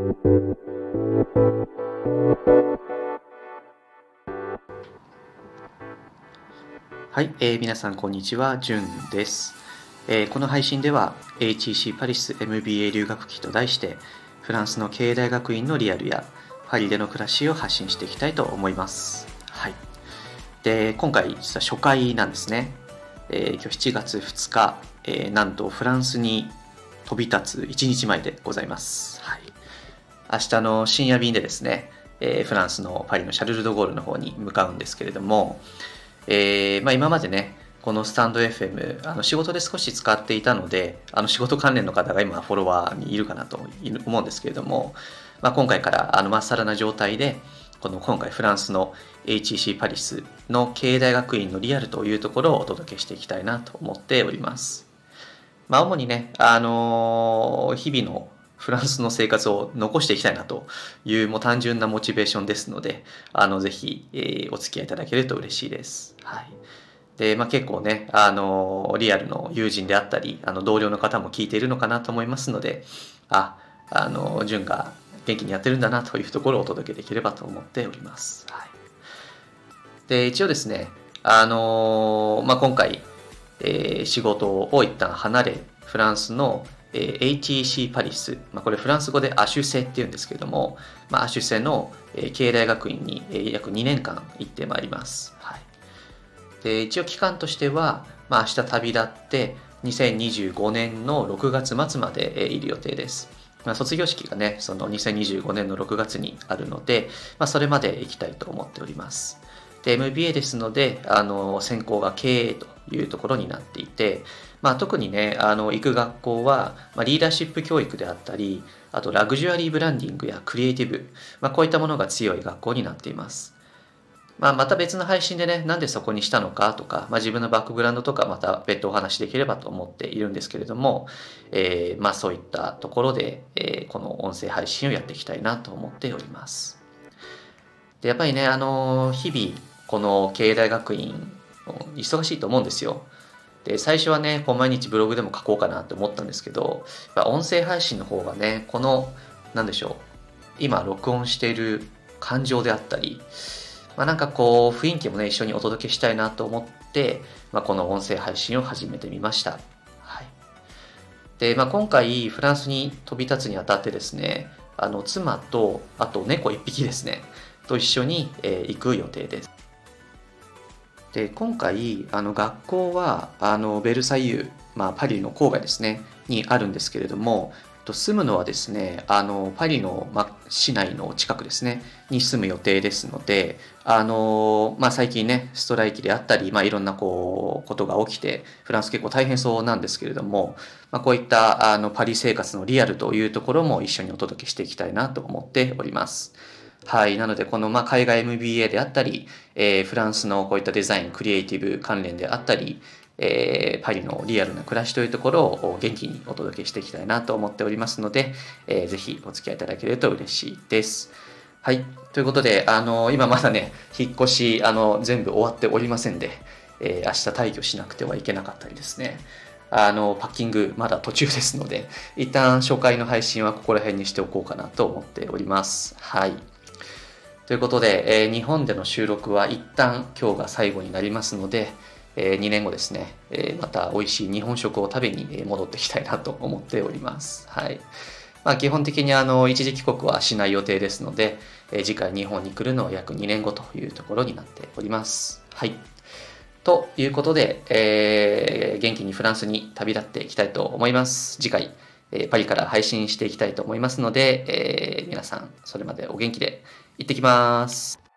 はい、えー、皆さんこんにちは、じゅんです、えー、この配信では HEC パリス MBA 留学期と題してフランスの経営大学院のリアルやパリでの暮らしを発信していきたいと思います。はい。で、今回実は初回なんですね。えー、今日7月2日、えー、なんとフランスに飛び立つ1日前でございます。はい。明日の深夜便でですね、えー、フランスのパリのシャルル・ド・ゴールの方に向かうんですけれども、えーまあ、今までね、このスタンド FM、あの仕事で少し使っていたので、あの仕事関連の方が今フォロワーにいるかなと思うんですけれども、まあ、今回からあのまっさらな状態で、この今回フランスの HEC パリスの経営大学院のリアルというところをお届けしていきたいなと思っております。まあ、主にね、あのー、日々のフランスの生活を残していきたいなというもう単純なモチベーションですので、あの、ぜひ、えー、お付き合いいただけると嬉しいです。はい。で、まあ、結構ね、あの、リアルの友人であったり、あの、同僚の方も聞いているのかなと思いますので、あ、あの、潤が元気にやってるんだなというところをお届けできればと思っております。はい。で、一応ですね、あの、まあ、今回、えー、仕事を一旦離れ、フランスのえー、HEC パリス、まあ、これフランス語でアシュセっていうんですけども、まあ、アシュセの、経営大学院に、約2年間行ってまいります。はい、で一応期間としては、まあ、明日旅立って2025年の6月末まで、いる予定です。まあ、卒業式がね、その2025年の6月にあるので、まあ、それまで行きたいと思っております。で、MBA ですので、あの、専攻が経営というところになっていて、まあ、特にねあの行く学校は、まあ、リーダーシップ教育であったりあとラグジュアリーブランディングやクリエイティブ、まあ、こういったものが強い学校になっています。まあ、また別の配信でね、なんでそこにしたのかとか、まあ、自分のバックグラウンドとかまた別途お話しできればと思っているんですけれども、えー、まあそういったところで、えー、この音声配信をやっていきたいなと思っております。で、やっぱりね、あの、日々、この経営大学院、忙しいと思うんですよ。で最初はねこう毎日ブログでも書こうかなって思ったんですけど音声配信の方がねこの何でしょう今録音している感情であったり、まあ、なんかこう雰囲気もね一緒にお届けしたいなと思って、まあ、この音声配信を始めてみました。はい、で、まあ、今回フランスに飛び立つにあたってですねあの妻とあと猫1匹ですねと一緒に、えー、行く予定です。で今回あの学校はあのベルサイユ、まあ、パリの郊外ですねにあるんですけれども住むのはですねあのパリの、ま、市内の近くですねに住む予定ですのであの、まあ、最近ねストライキであったり、まあ、いろんなこうことが起きてフランス結構大変そうなんですけれども、まあ、こういったあのパリ生活のリアルというところも一緒にお届けしていきたいなと思っております。はい。なので、この、ま、海外 MBA であったり、えー、フランスのこういったデザイン、クリエイティブ関連であったり、えー、パリのリアルな暮らしというところを元気にお届けしていきたいなと思っておりますので、えー、ぜひお付き合いいただけると嬉しいです。はい。ということで、あの、今まだね、引っ越し、あの、全部終わっておりませんで、えー、明日退去しなくてはいけなかったりですね。あの、パッキングまだ途中ですので、一旦初回の配信はここら辺にしておこうかなと思っております。はい。ということで、えー、日本での収録は一旦今日が最後になりますので、えー、2年後ですね、えー、また美味しい日本食を食べに戻っていきたいなと思っております。はい。まあ、基本的にあの一時帰国はしない予定ですので、え、次回日本に来るのは約2年後というところになっております。はい。ということで、えー、元気にフランスに旅立っていきたいと思います。次回、え、パリから配信していきたいと思いますので、え、皆さんそれまでお元気で行ってきます。